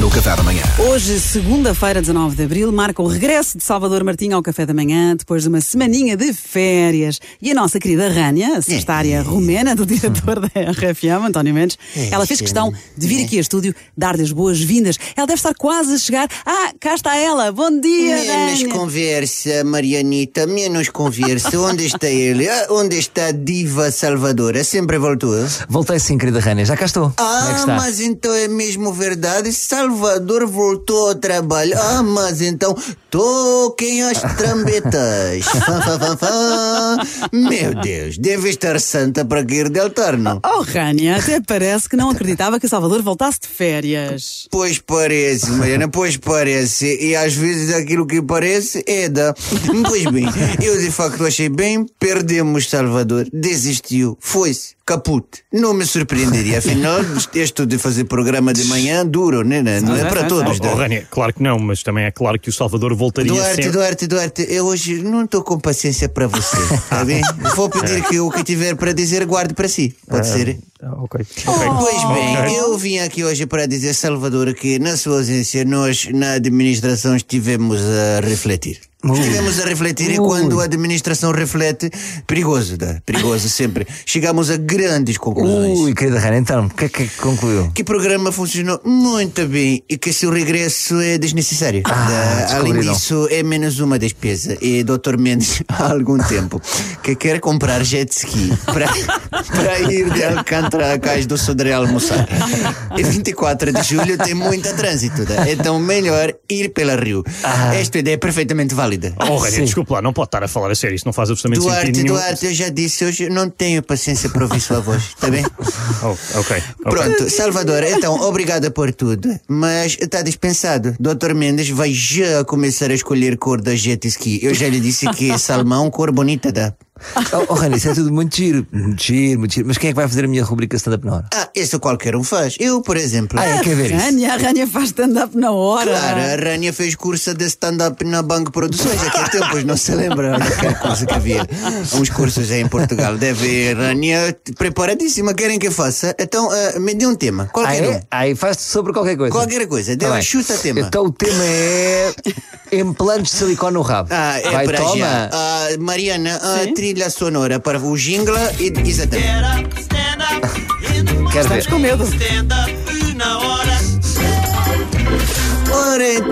no Café da manhã. Hoje, segunda-feira, 19 de abril, marca o regresso de Salvador Martinho ao café da manhã, depois de uma semaninha de férias. E a nossa querida Rânia, a secretária romena do diretor da RFM, António Mendes, ela fez questão de vir aqui a estúdio dar-lhe as boas-vindas. Ela deve estar quase a chegar. Ah, cá está ela. Bom dia, Menos Rânia. conversa, Marianita, menos conversa. Onde está ele? Ah, onde está a diva Salvadora? Sempre voltou? Voltei sim, querida Rânia, já cá estou. É Ah, está? mas então é mesmo verdade. Salvador voltou ao trabalho. Ah, mas então toquem as trambetas. Fã, fã, fã, fã. Meu Deus, deve estar santa para cair de altar, não? Oh, Rânia, até parece que não acreditava que Salvador voltasse de férias. Pois parece, Mariana, pois parece. E às vezes aquilo que parece é da. Pois bem, eu de facto achei bem, perdemos Salvador, desistiu, foi-se, caput. Não me surpreenderia, afinal, isto de fazer programa de manhã duro, né? né? Não é para todos. Oh, né? Rania, claro que não, mas também é claro que o Salvador voltaria Duarte, sempre. Duarte, Duarte, eu hoje não estou com paciência para você, tá bem? Vou pedir que o que tiver para dizer guarde para si, pode ser? Ah, ok, ok. Pois bem, Ok. eu vim aqui hoje para dizer, Salvador, que na sua ausência nós, na administração, estivemos a refletir. Estivemos a refletir e quando a administração reflete, perigoso, dá, perigoso sempre. Chegamos a grandes conclusões. Ui, querida Rânia, então, o que é que concluiu? Que o programa funcionou muito bem e que seu regresso é desnecessário. Da- além disso, é menos uma despesa. E Dr. Mendes, há algum tempo, que quer comprar jet ski para, para ir de Alcântara à Cais do Sodré almoçar. E 24 de julho tem muito trânsito. da. Então, melhor ir pela Rio. Esta ideia é perfeitamente válida. Oh, Rania, Sim. desculpa lá, não pode estar a falar a sério, isso não faz absolutamente Duarte, sentido nenhum. Duarte, eu já disse, hoje não tenho paciência para ouvir sua voz, está bem? Oh, ok, ok. Pronto, Salvador, então, obrigada por tudo, mas está dispensado. Dr. Mendes vai já começar a escolher cor da jet ski. Eu já lhe disse que é salmão, cor bonita, dá. Oh, oh Rânia, isso é tudo muito giro. Muito giro, muito giro. Mas quem é que vai fazer a minha rubrica stand-up na hora? Ah, isso qualquer um faz. Eu, por exemplo. Ah, é? Quer ver isso? Rânia, a Rânia faz stand-up na hora. Claro, a Rania fez curso de stand-up na Banco Produções há tempos, não se lembra? Que coisa que havia. Uns cursos aí em Portugal. Deve Rania preparadíssima. Querem que eu faça? Então, ah, me dê um tema. Ah, Qualquer um. é? Aí faz sobre qualquer coisa. Qualquer coisa. Dê, Tá chuta tema. Então o tema é implantes de silicone no rabo. Ah, é vai, para toma. já. Ah, Mariana, a trilha sonora para o jingle e exatamente. Quer ver? Estamos com medo.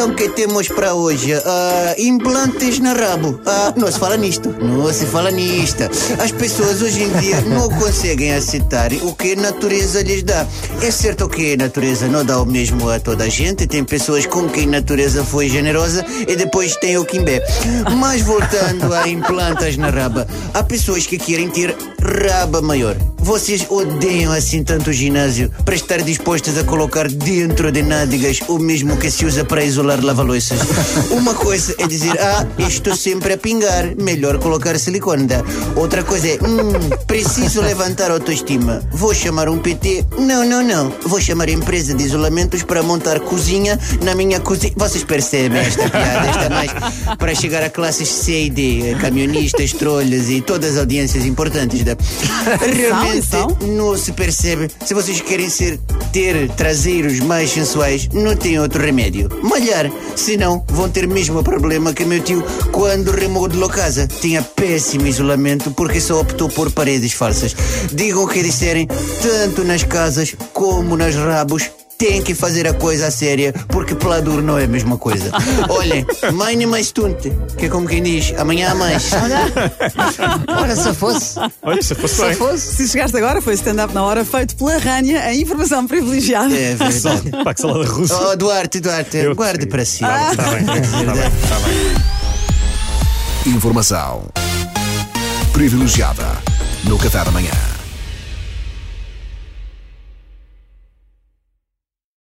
Então, que temos para hoje? Ah, implantes na rabo. Ah, não se fala nisto. Não se fala nisto. As pessoas hoje em dia não conseguem aceitar o que a natureza lhes dá. É certo que a natureza não dá o mesmo a toda a gente. Tem pessoas com quem a natureza foi generosa e depois tem o quimbé. Mas voltando a implantes na raba, há pessoas que querem ter raba maior. Vocês odeiam assim tanto o ginásio para estar dispostos a colocar dentro de nádegas o mesmo que se usa para isolar lava-louças. Uma coisa é dizer, ah, estou sempre a pingar, melhor colocar silicone. Outra coisa é, hum, preciso levantar a autoestima. Vou chamar um PT? Não, não, não. Vou chamar a empresa de isolamentos para montar cozinha na minha cozinha. Vocês percebem esta piada? Esta é mais para chegar a classes C e D, camionistas, trolhas e todas as audiências importantes. Da... Realmente são? não se percebe. Se vocês querem ser, ter traseiros mais sensuais, não tem outro remédio. Malhar. Senão, vão ter mesmo o problema que meu tio, quando remodelou casa, tinha péssimo isolamento porque só optou por paredes falsas. Digam o que disserem, tanto nas casas como nas rabos. Tem que fazer a coisa a séria, porque peladuro não é a mesma coisa. Olhem, mine mais tunte, que é como quem diz, amanhã há mais. Ora, se fosse. Olha, se fosse Se fosse. Se chegaste agora, foi stand-up na hora feito pela Rânia, a informação privilegiada. É verdade. Pá, que salada russa. Oh, Duarte, Duarte, Eu guarde para si. Está bem, está bem, está bem. Informação privilegiada no Café da manhã.